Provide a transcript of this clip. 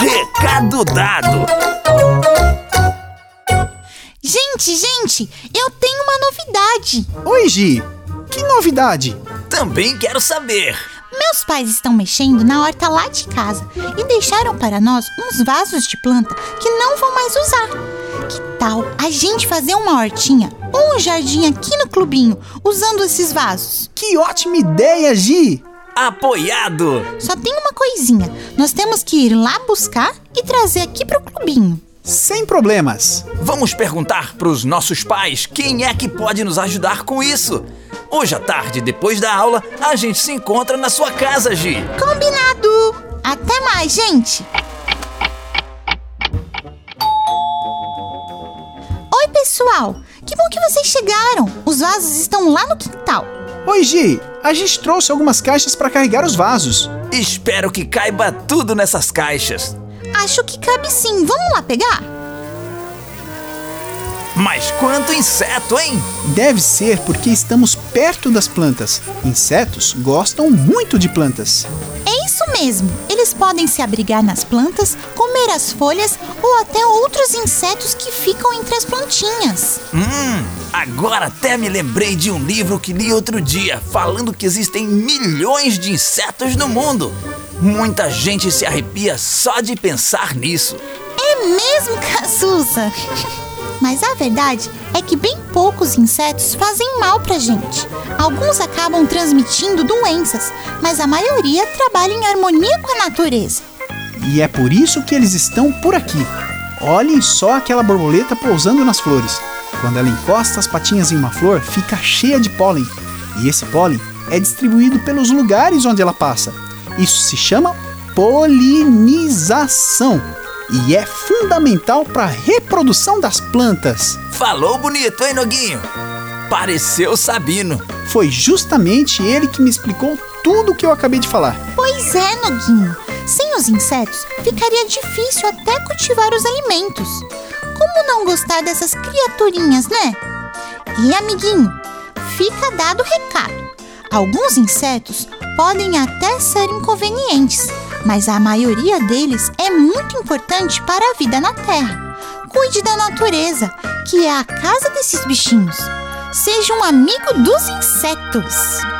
Recado dado! Gente, gente, eu tenho uma novidade. Oi, Gi. Que novidade? Também quero saber. Meus pais estão mexendo na horta lá de casa e deixaram para nós uns vasos de planta que não vão mais usar. Que tal a gente fazer uma hortinha ou um jardim aqui no clubinho usando esses vasos? Que ótima ideia, Gi! Apoiado! Só tem uma coisinha: nós temos que ir lá buscar e trazer aqui pro clubinho. Sem problemas. Vamos perguntar pros nossos pais quem é que pode nos ajudar com isso. Hoje à tarde, depois da aula, a gente se encontra na sua casa, Gi. Combinado! Até mais, gente! Oi, pessoal! Que bom que vocês chegaram! Os vasos estão lá no quintal. Oi, Gi. A gente trouxe algumas caixas para carregar os vasos. Espero que caiba tudo nessas caixas. Acho que cabe sim. Vamos lá pegar? Mas quanto inseto, hein? Deve ser porque estamos perto das plantas. Insetos gostam muito de plantas. É isso mesmo. Eles podem se abrigar nas plantas, comer as folhas ou até insetos que ficam entre as plantinhas. Hum, agora até me lembrei de um livro que li outro dia, falando que existem milhões de insetos no mundo. Muita gente se arrepia só de pensar nisso. É mesmo, Caçuça? Mas a verdade é que bem poucos insetos fazem mal pra gente. Alguns acabam transmitindo doenças, mas a maioria trabalha em harmonia com a natureza. E é por isso que eles estão por aqui. Olhem só aquela borboleta pousando nas flores. Quando ela encosta as patinhas em uma flor, fica cheia de pólen. E esse pólen é distribuído pelos lugares onde ela passa. Isso se chama polinização e é fundamental para a reprodução das plantas. Falou bonito, hein, Noguinho? Pareceu Sabino. Foi justamente ele que me explicou tudo o que eu acabei de falar. Pois é, Noguinho. Sem os insetos, ficaria difícil até cultivar os alimentos. Como não gostar dessas criaturinhas, né? E amiguinho, fica dado o recado. Alguns insetos podem até ser inconvenientes, mas a maioria deles é muito importante para a vida na Terra. Cuide da natureza, que é a casa desses bichinhos. Seja um amigo dos insetos.